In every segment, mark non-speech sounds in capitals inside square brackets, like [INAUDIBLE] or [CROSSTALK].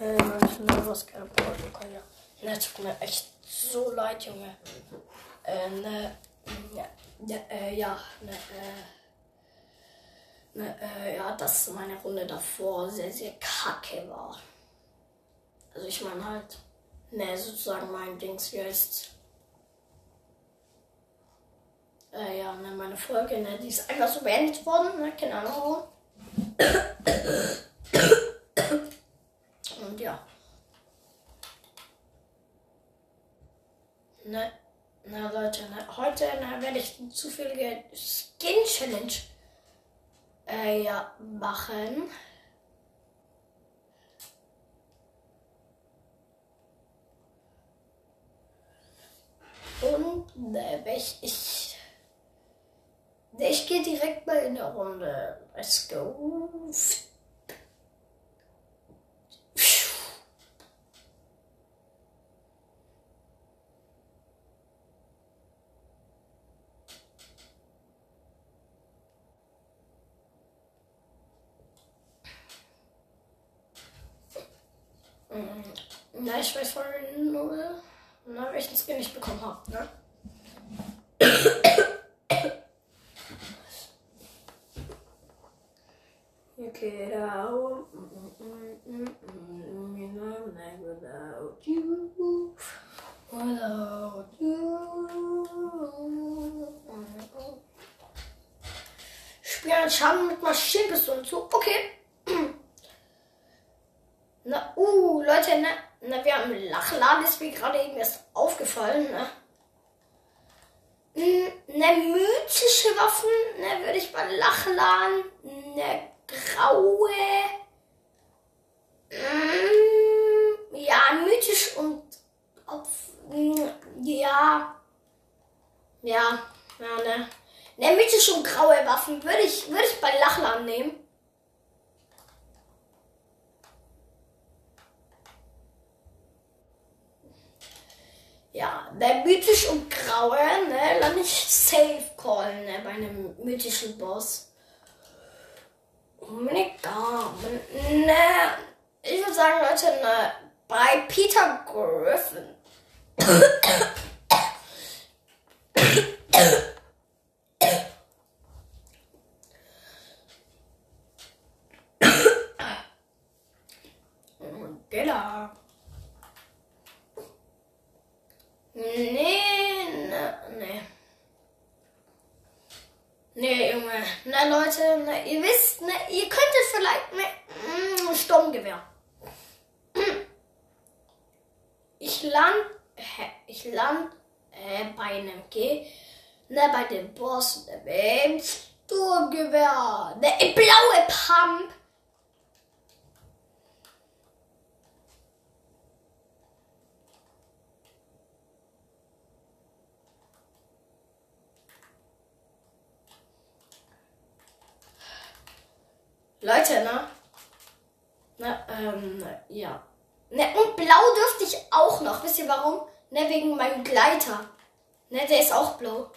Äh, manchmal was gerne Portugal, ja. Ne, tut mir echt so leid, Junge. Äh, ne, ja, ja, äh, ja, ne, äh, ne, äh, ja, dass meine Runde davor sehr, sehr kacke war. Also ich meine halt, ne, sozusagen mein Dings, wie heißt äh, ja, ne, meine Folge, ne, die ist einfach so beendet worden, ne, keine Ahnung warum. Und ja. Ne, na Leute, ne, heute ne, werde ich eine zufällige Skin Challenge äh, ja, machen. Und ne, ich, ich, ne, ich gehe direkt mal in der Runde. Let's go. Na, ich weiß voll nur, na, welchen Skin ich bekommen habe, ne? You get out. Without you. Without you. Spielen Schaden mit Maschinenpistolen zu. Okay. [CLEARS THROAT] Na, uh, Leute, ne, na, wir haben Lachladen, ist mir gerade eben erst aufgefallen, ne? Ne mythische Waffen, ne, würde ich mal Lachladen, ne graue, mm, ja, mythisch und auf, ja, ja, ja, ne, ne mythische und graue Waffen würde ich, würde ich bei Lachladen nehmen. Ja, der mythisch und graue, ne, lass mich safe callen, ne, bei einem mythischen Boss. Mega, ne, ich würde sagen, Leute, ne, bei Peter Griffin. Genau. Nee, ne, nee. Nee, Junge. Na, Leute, ne, ihr wisst, ne, ihr könntet vielleicht, ne, mm, Sturmgewehr. Ich land, hä, ich land, äh, bei einem G, ne, bei dem Boss, ne, beim Sturmgewehr, ne, blaue Pump. Leute, ne? Ne, ähm, ja. Ne, und blau dürfte ich auch noch. Wisst ihr warum? Ne, wegen meinem Gleiter. Ne, der ist auch blau.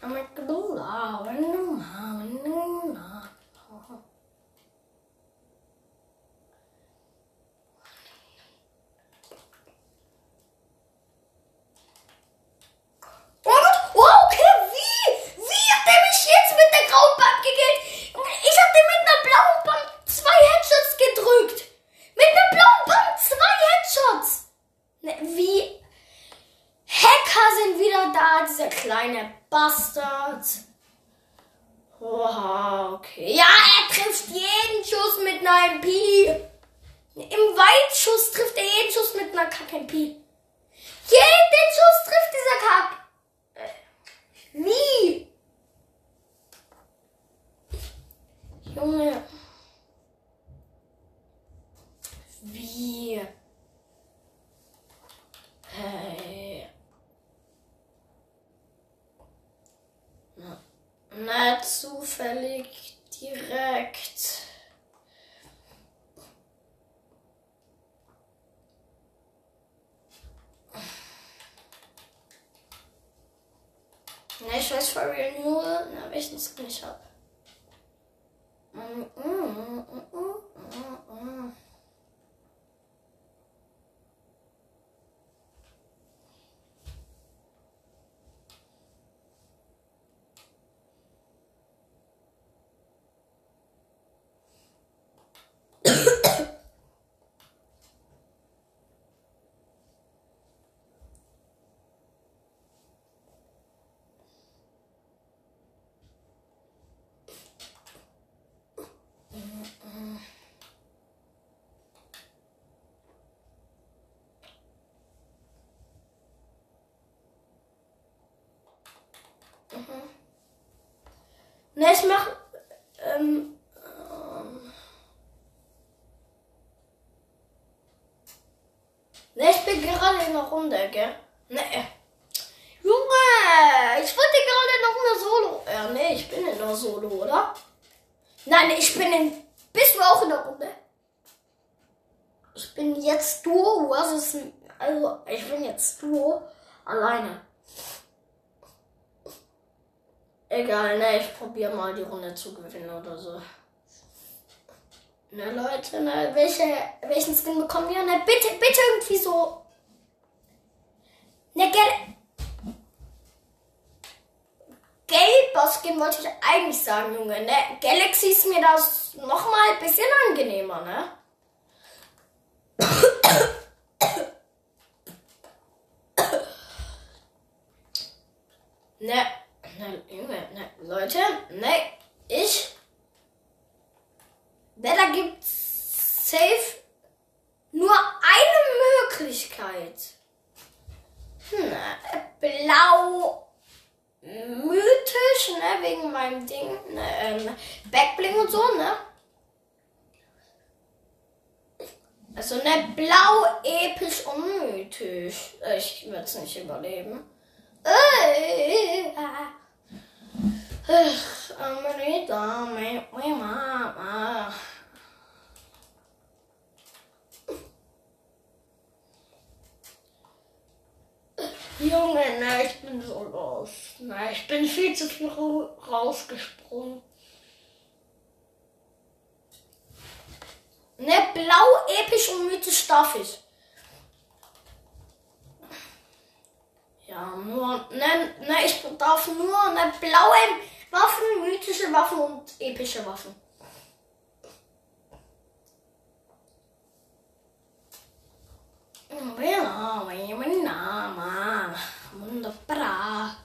I'm like, blau, kleine Bastard. Wow, okay. Ja, er trifft jeden Schuss mit einer MP. Im Weitschuss trifft er jeden Schuss mit einer Kack-MP. Jeden Schuss trifft dieser Kack. Äh, wie? Junge. Wie? Hey. Na, zufällig direkt. Na, ich weiß for real nur, na, welchen Skin ich hab. Mm, mm, mm, Ne, ich mach. Ähm, ähm, ne, ich bin gerade in der Runde, gell? Ne. Junge, ich wollte gerade noch eine Solo. Ja, ne, ich bin in der Solo, oder? Nein, ich bin in. Bist du auch in der Runde? Ich bin jetzt Duo. Ist. Also, ich bin jetzt Duo alleine. Egal, ne, ich probiere mal die Runde zu gewinnen oder so. Ne, Leute, ne, welche, welchen Skin bekommen wir? Ne, bitte, bitte irgendwie so. Ne, Gel Gelber Skin wollte ich eigentlich sagen, Junge, ne? Galaxy ist mir das nochmal ein bisschen angenehmer, ne? [COUGHS] ne. Ne, ich. Ne, da gibt's safe nur eine Möglichkeit. Hm, blau mythisch, ne, wegen meinem Ding, ne, ähm, Backbling und so, ne. Also, ne, blau, episch und mythisch. Ich würde es nicht überleben. Äh, Amarita, my, my mama. Junge, ne, ich bin so los. Ne, ich bin viel zu viel rausgesprungen. Ne, blau, episch und mythisch darf ich. Ja, nur, ne, ne, ich darf nur ne blaue Waffen, mythische Waffen und epische Waffen. Wunderbar.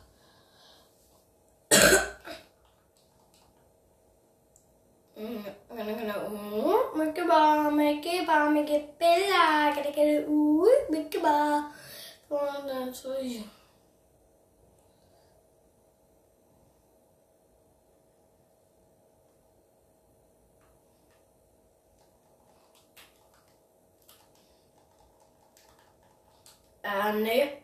Mikeba, Mikeba, Mikeba, Mikeba, Mikeba. Äh, nee.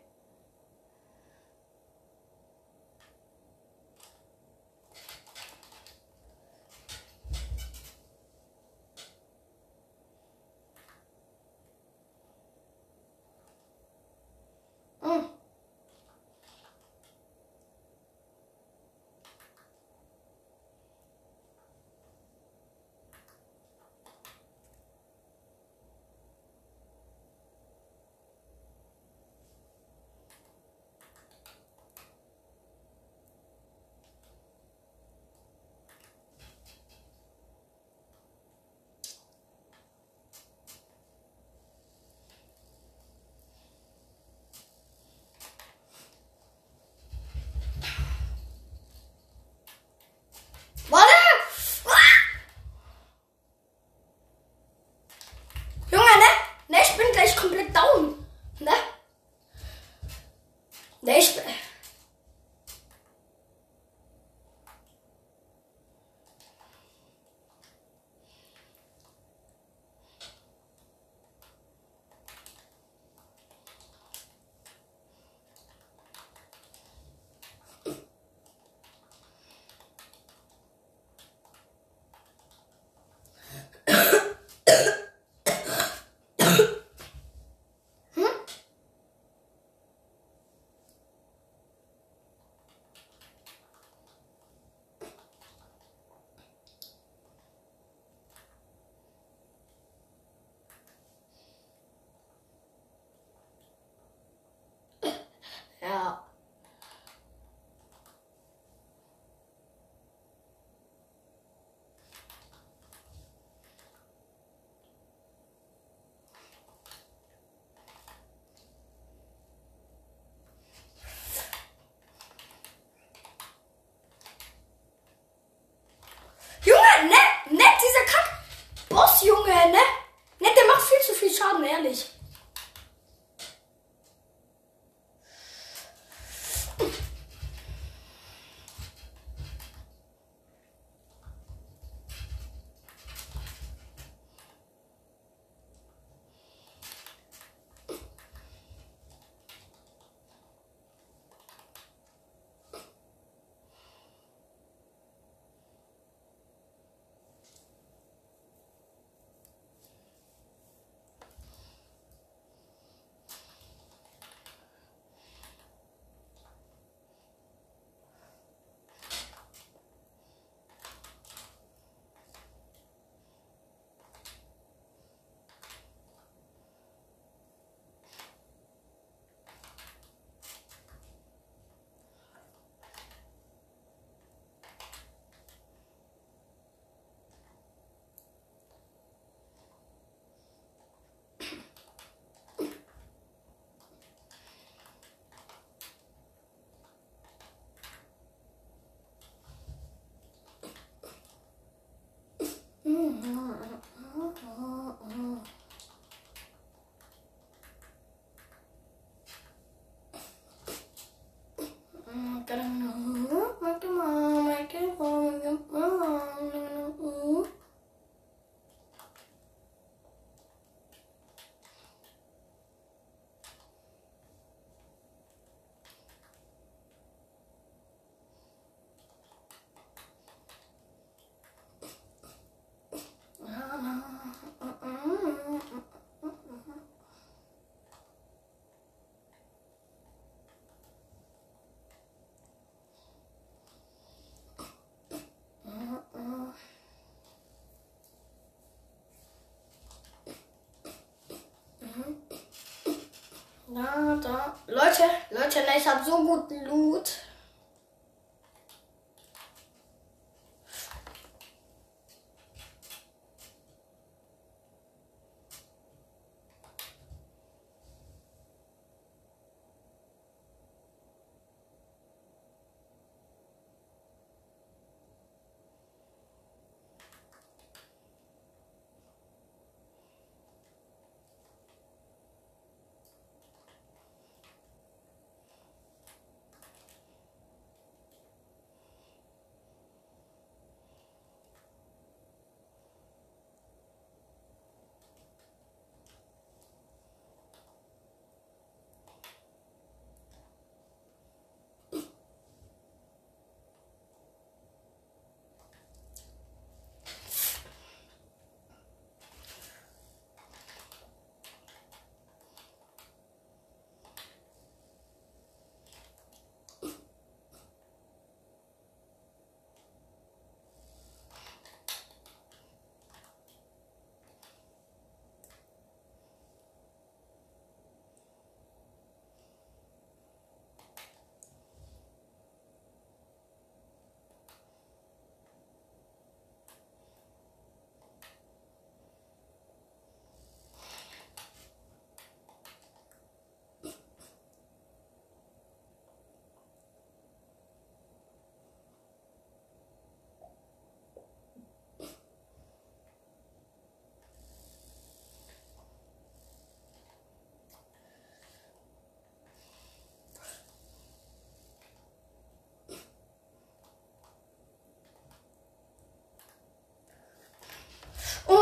Na, da. Leute, Leute, ne, ich habe so guten Loot.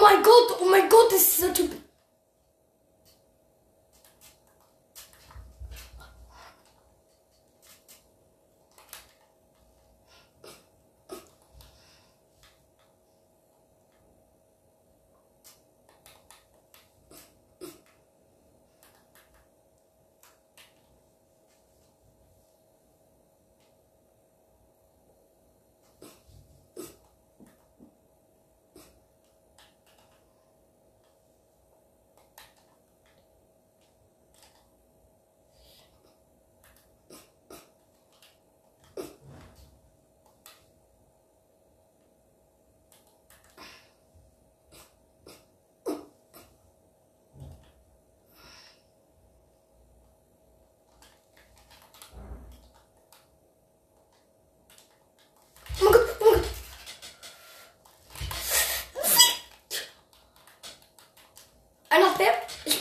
Oh mein Gott, oh mein Gott, ist dieser Typ. Oh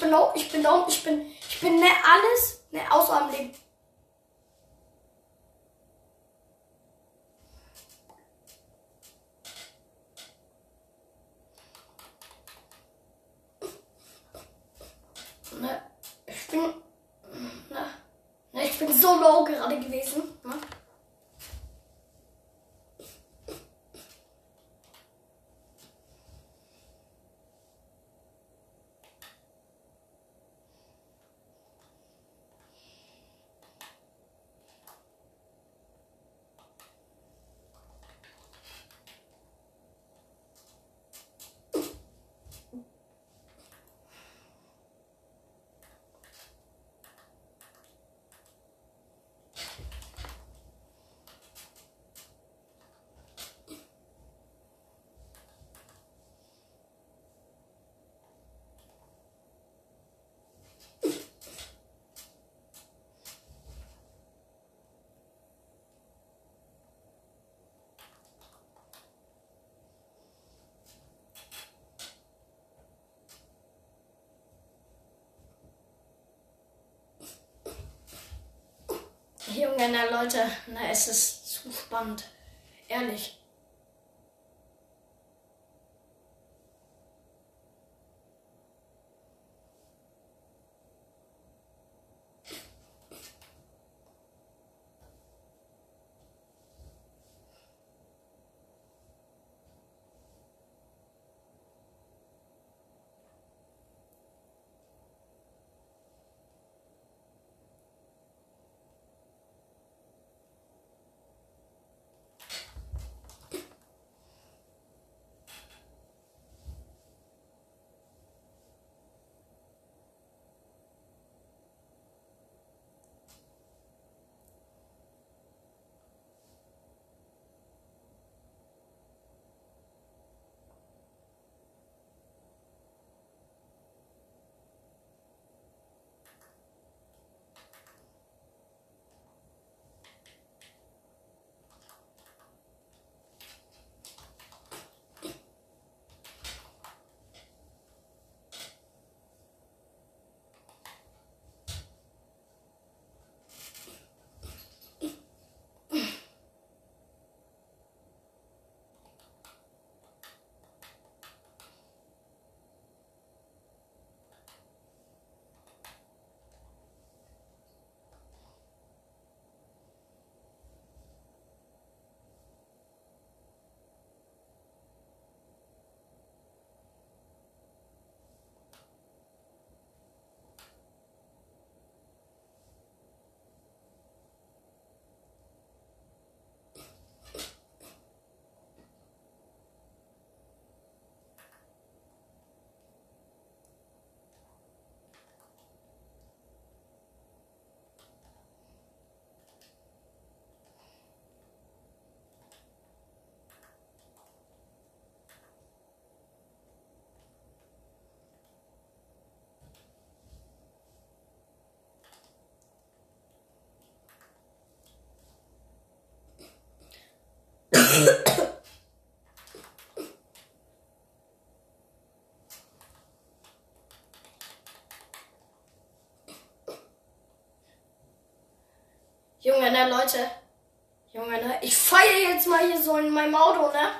bin low, ich bin down, ich bin, ich bin ne alles, ne außer am Leben. Ne, ich bin, ne, ne, ich bin so low gerade gewesen. Ne? Na Leute, na es ist zu spannend. Ehrlich. Junge, ne, Leute. Junge, ne? Ich feiere jetzt mal hier so in meinem Auto, ne?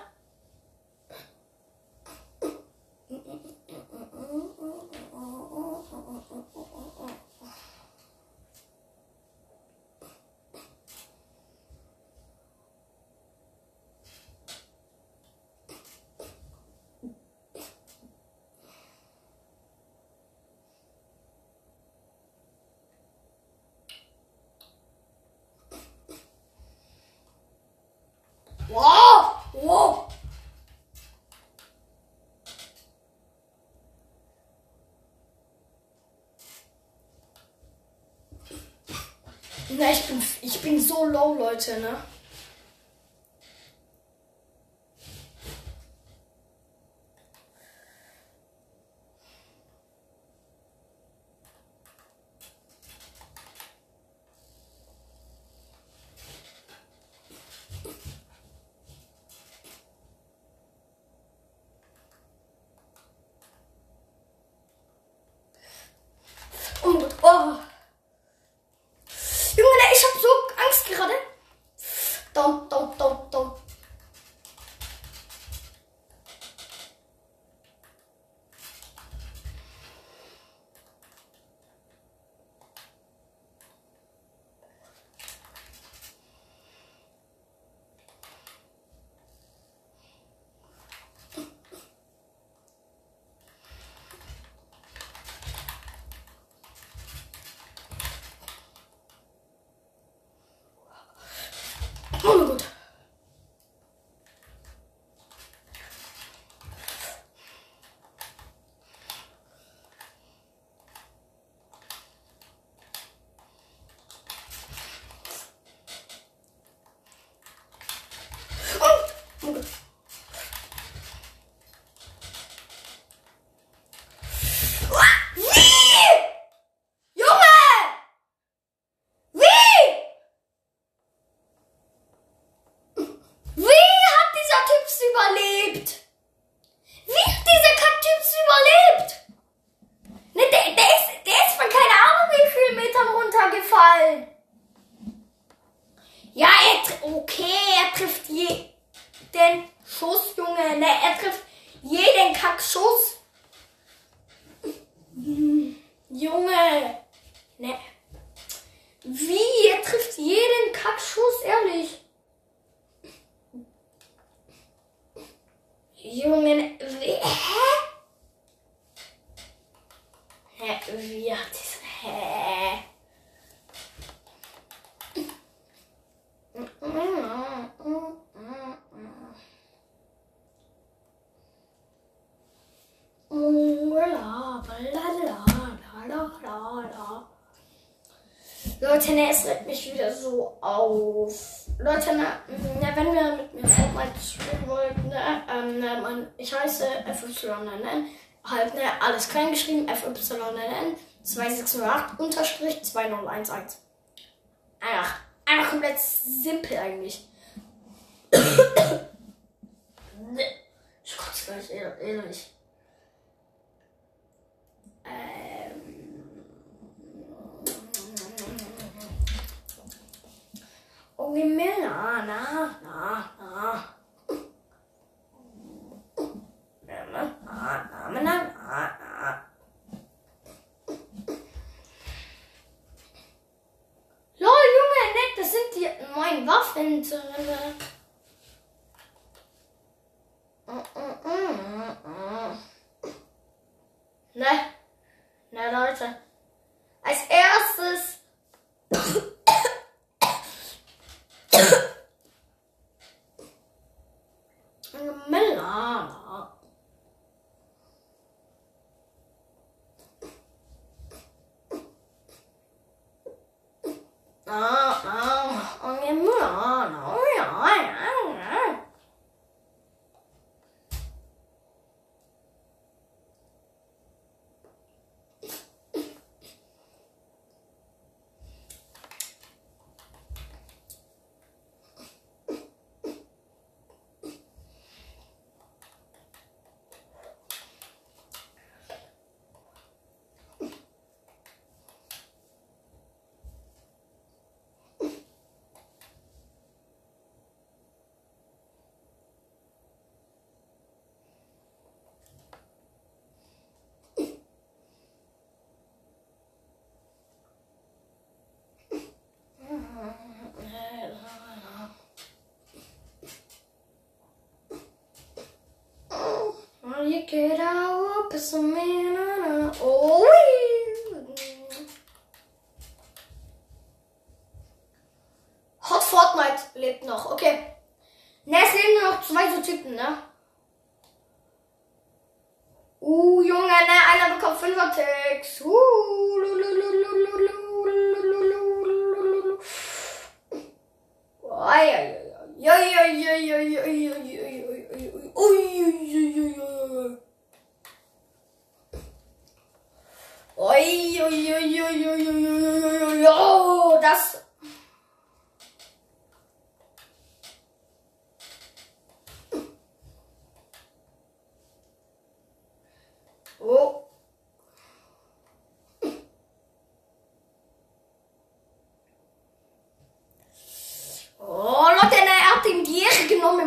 Wow! Wow! Na, ich bin, ich bin so low, Leute, ne? Leute, ne, es regt mich wieder so auf. Leute, ne, ne, wenn wir mit mir Fortnite spielen wollten, ne, ähm, ne, man, ich heiße FYNN, halt, ne, alles klein geschrieben, FYNN 2608 unterstrich 2011. Einfach, einfach komplett simpel eigentlich. ich kotze gleich, ehr- ehrlich. Oh, Waffen drin. Ne, ne, Leute. Als erstes I will all the it's a man.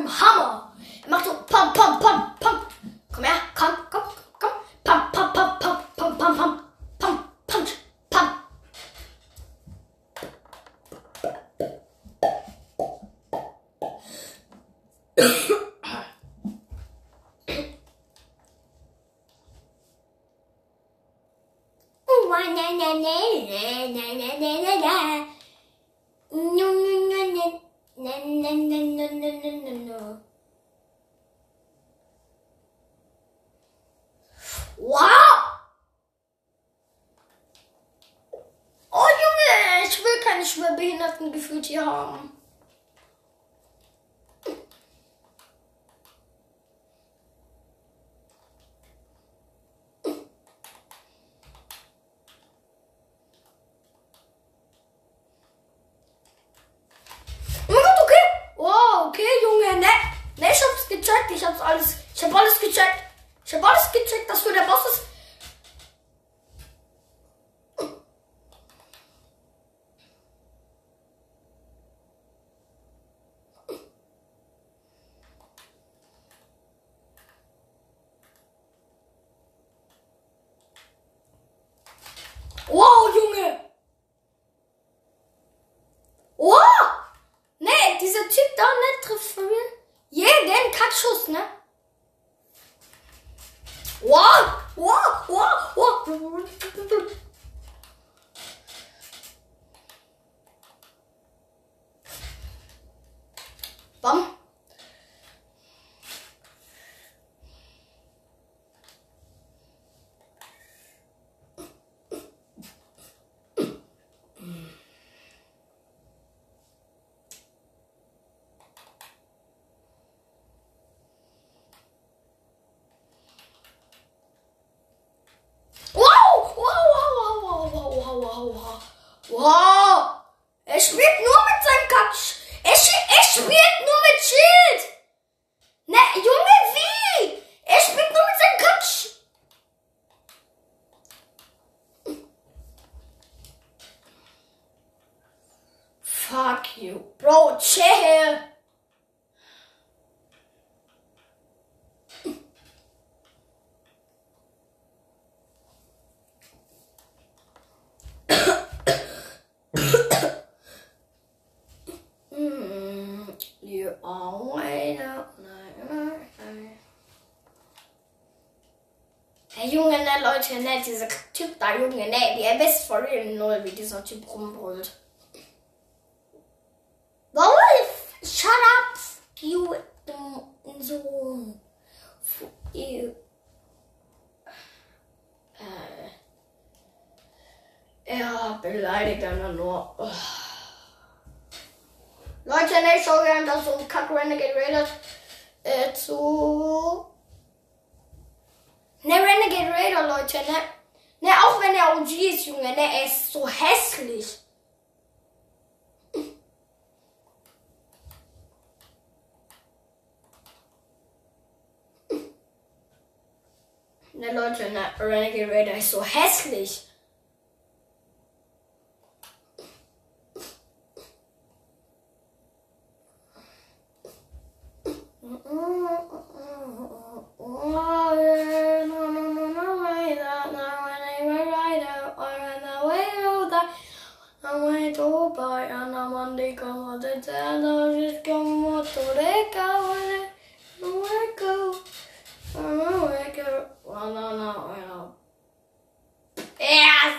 Hummer. ne? Wow! Wow! Wow! wow. Nett, dieser Typ da, Junge, ne, wie er wisst for real null, wie dieser Typ rumbrüllt. Wolf, shut up, you in so you. Äh, ja, beleidigt einer nur. Leute, ne, ich schaue gerne, dass so Kack Renegade Raiders äh, zu Ne, Renegade Raider, Leute, ne? Ne, auch wenn er OG ist, Junge, ne? Er ist so hässlich. Ne, Leute, ne? Renegade Raider ist so hässlich. Oh, yeah. colors como Toreka Hueco Hueco Well, no, no, no Yes!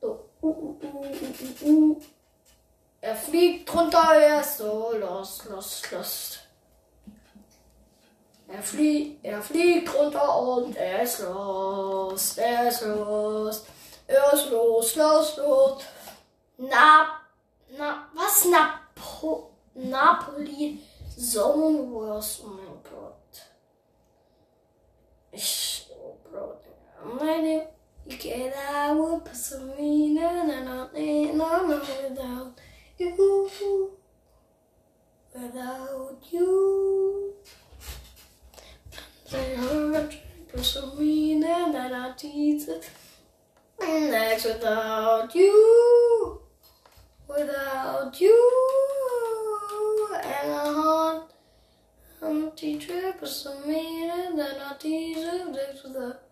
So. Uh, uh, uh, er fliegt runter, er ist so los, los, los. Er fliegt, runter und er ist los, er ist los, er ist los, los, los. Na, na, was Napo, Napoli Zone Wars, oh mein Gott. Ich, oh Bro, meine, you get out, pass me, na, na, na, na, na, without you, without you. They heard, pass me, na, na, na, Jesus. Next without you, without you, and a heart, empty trip is a meaning that I tease of next without.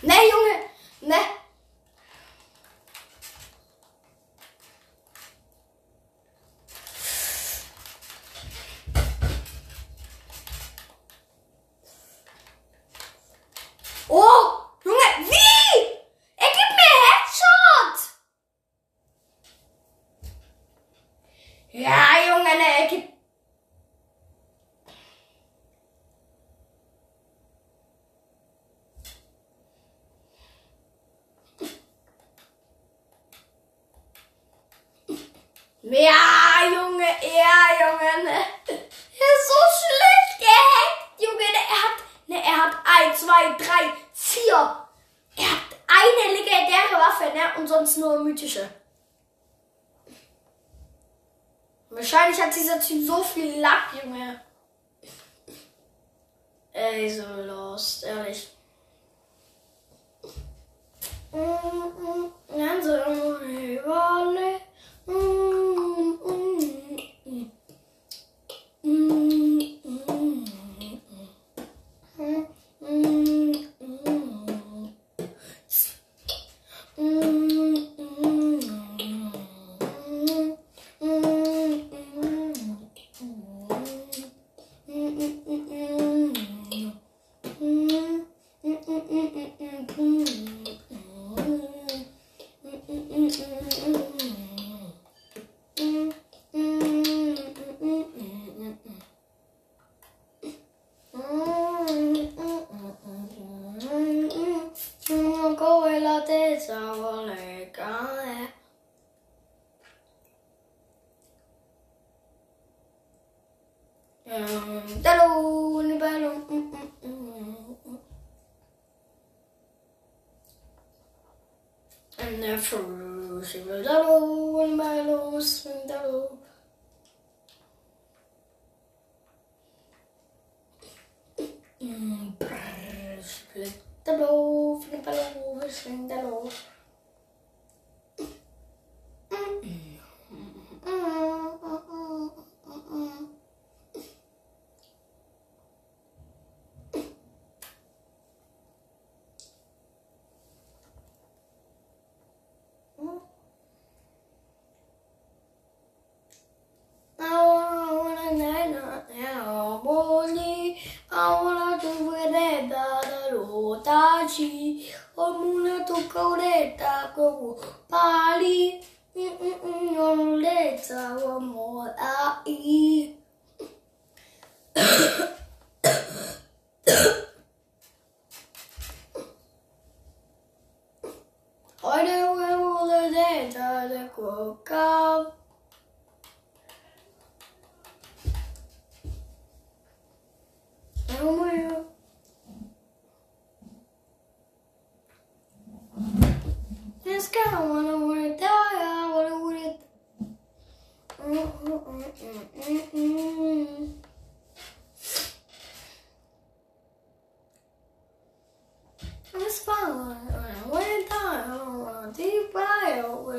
Nee, jongen. Ja, Junge, ne, er gibt... Ja, Junge, ja, Junge, ne. Er ist so schlecht gehackt, Junge, ne, er hat, ne, er hat eins, zwei, drei, vier. Er hat eine legendäre Waffe, ne, und sonst nur mythische. Wahrscheinlich hat dieser Typ so viel Lack, Junge. Ey, so lost, ehrlich. Mm, mm, Überle. Mm, mm, true. She will double in my loss and double. She will double in my loss and double. Oh. Steve Bile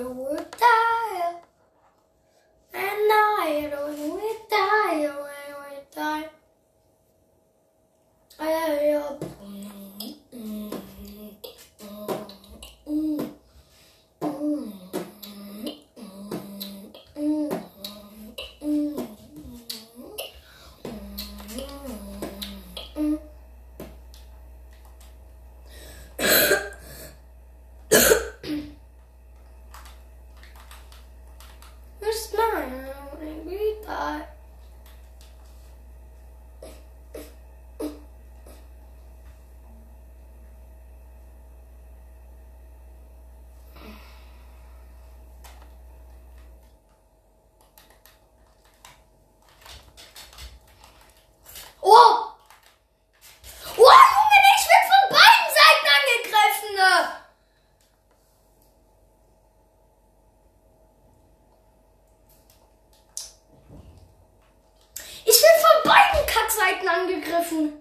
angegriffen.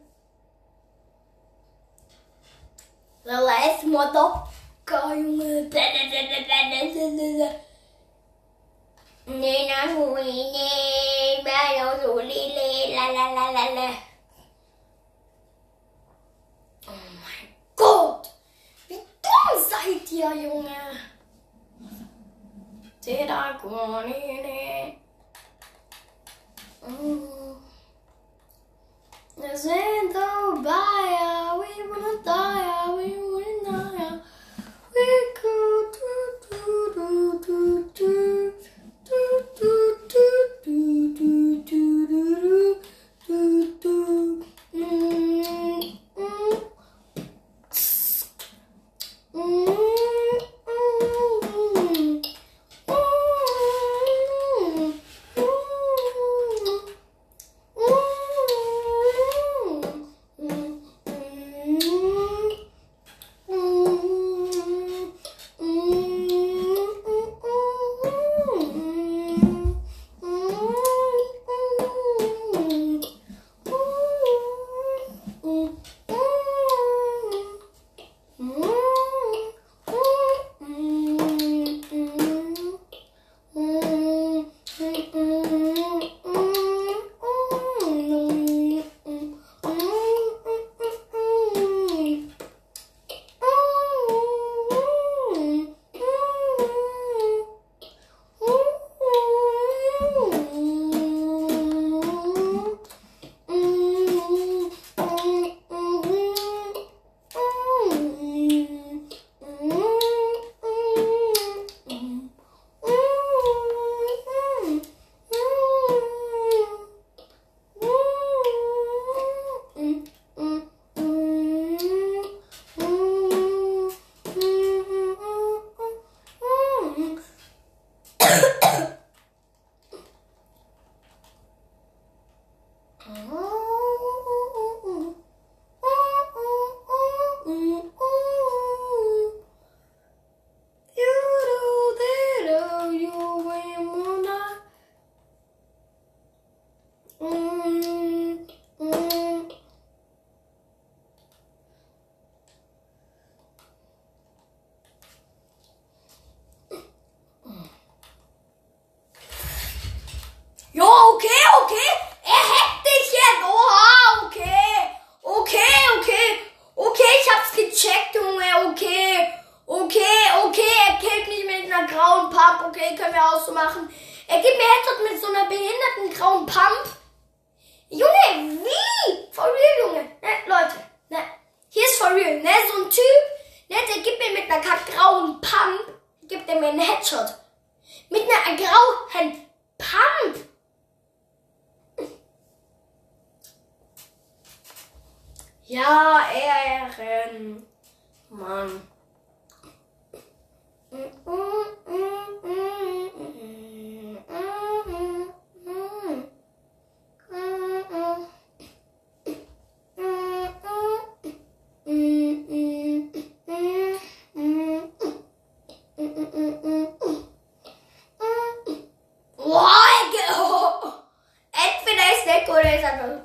guys, I'm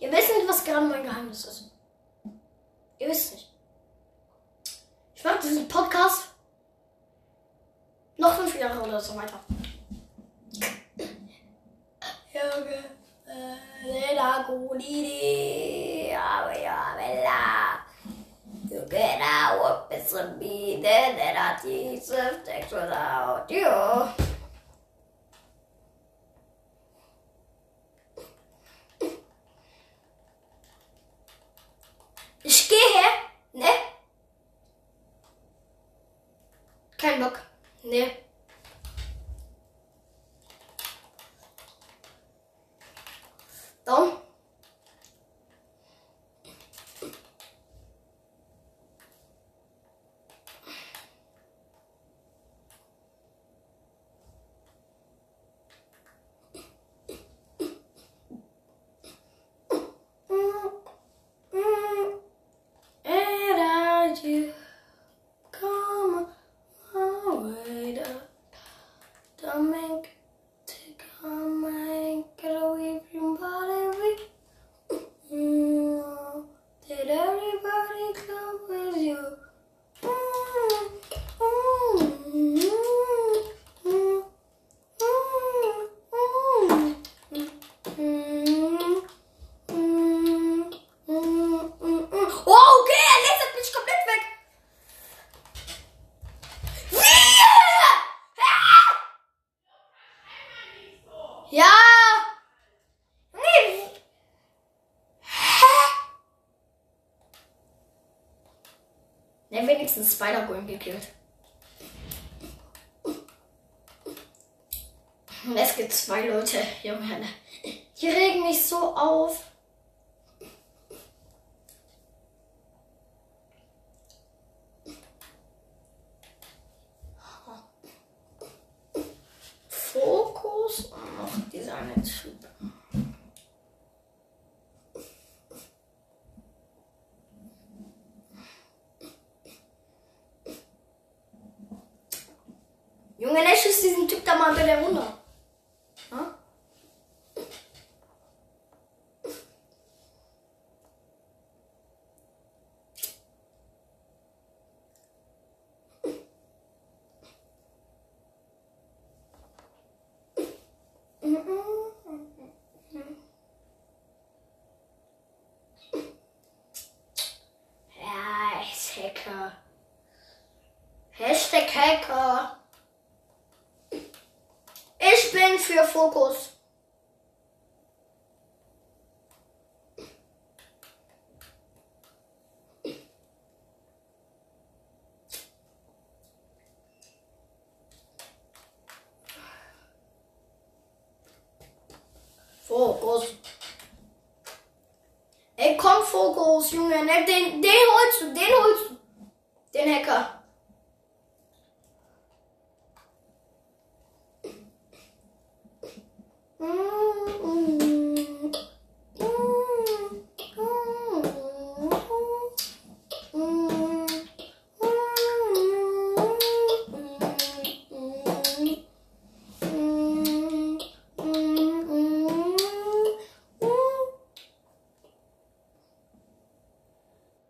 Ihr wisst nicht, was gerade mein Geheimnis ist. Ihr wisst nicht. Ich mache diesen Podcast noch fünf Jahre oder so weiter. Junge, äh, Lena Golene, aber ja, Bella. You get out, it's a me, then that I teach text without you. ね。Der wenigstens Spider-Gwen gekillt. Es gibt zwei Leute, Junge. Die regen mich so auf. Fokus und noch dieser eine Typ. Junge, ne, schießt diesen Typ da mal bitte runter. Ha? Ja, ich Hacker. Hashtag Hacker. Ich bin für Fokus. Fokus. Ey, komm, Fokus, Junge. Ne, den, den holst du, den holst du. Den Hacker.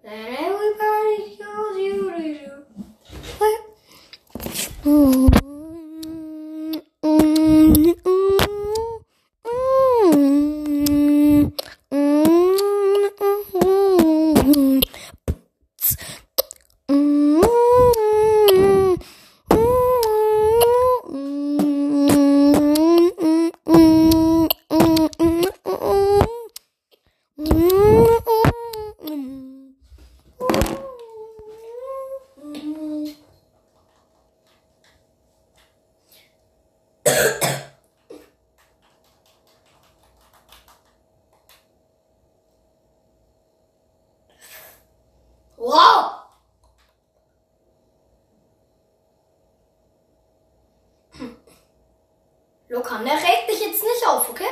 Then everybody goes you to do. What? Wow! Luca, ne, reg dich jetzt nicht auf, okay?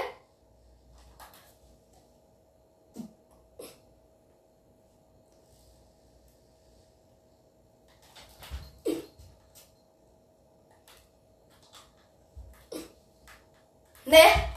Ne?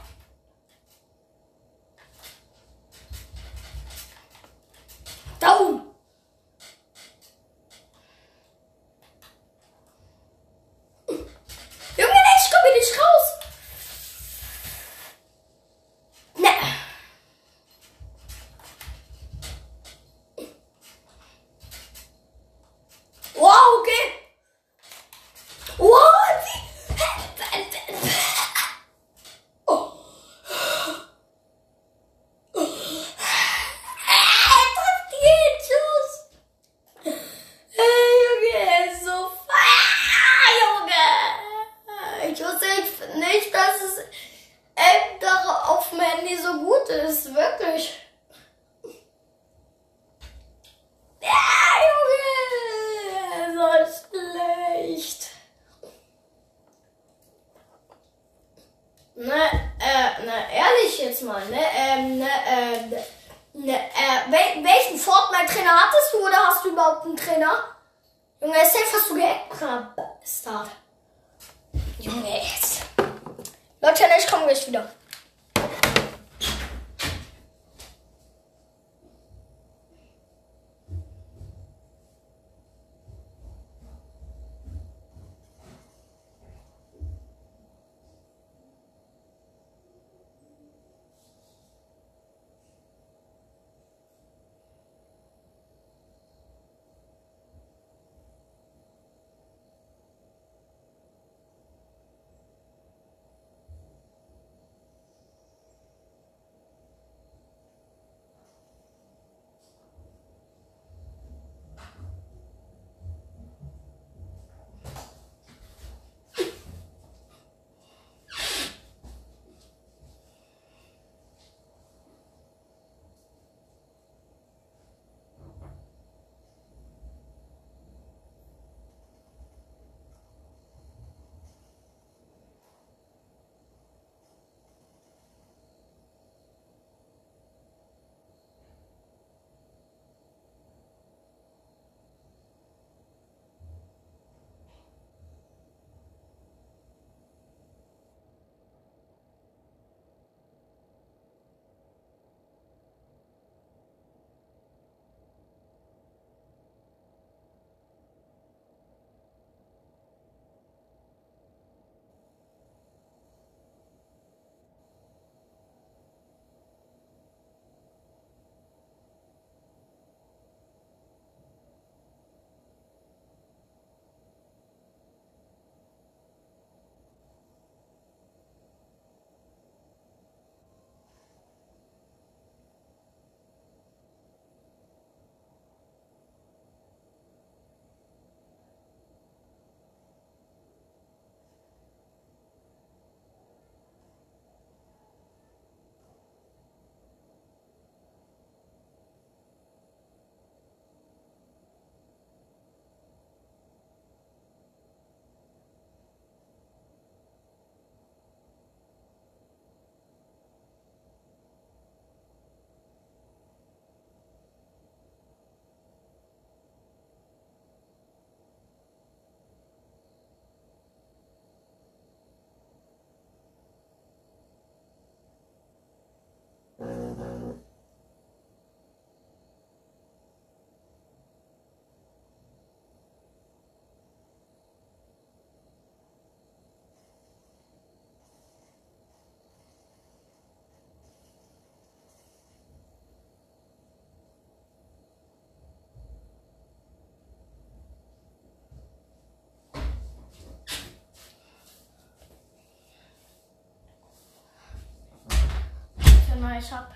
Ich hab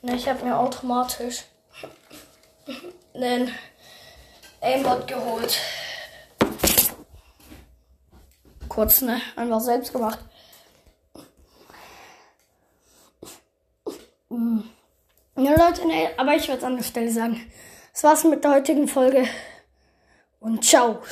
Ne, ich habe mir automatisch einen Aimbot geholt. Kurz, ne? Einfach selbst gemacht. Ja, Leute, ne, aber ich würde es an der Stelle sagen. Das war's mit der heutigen Folge. Und ciao.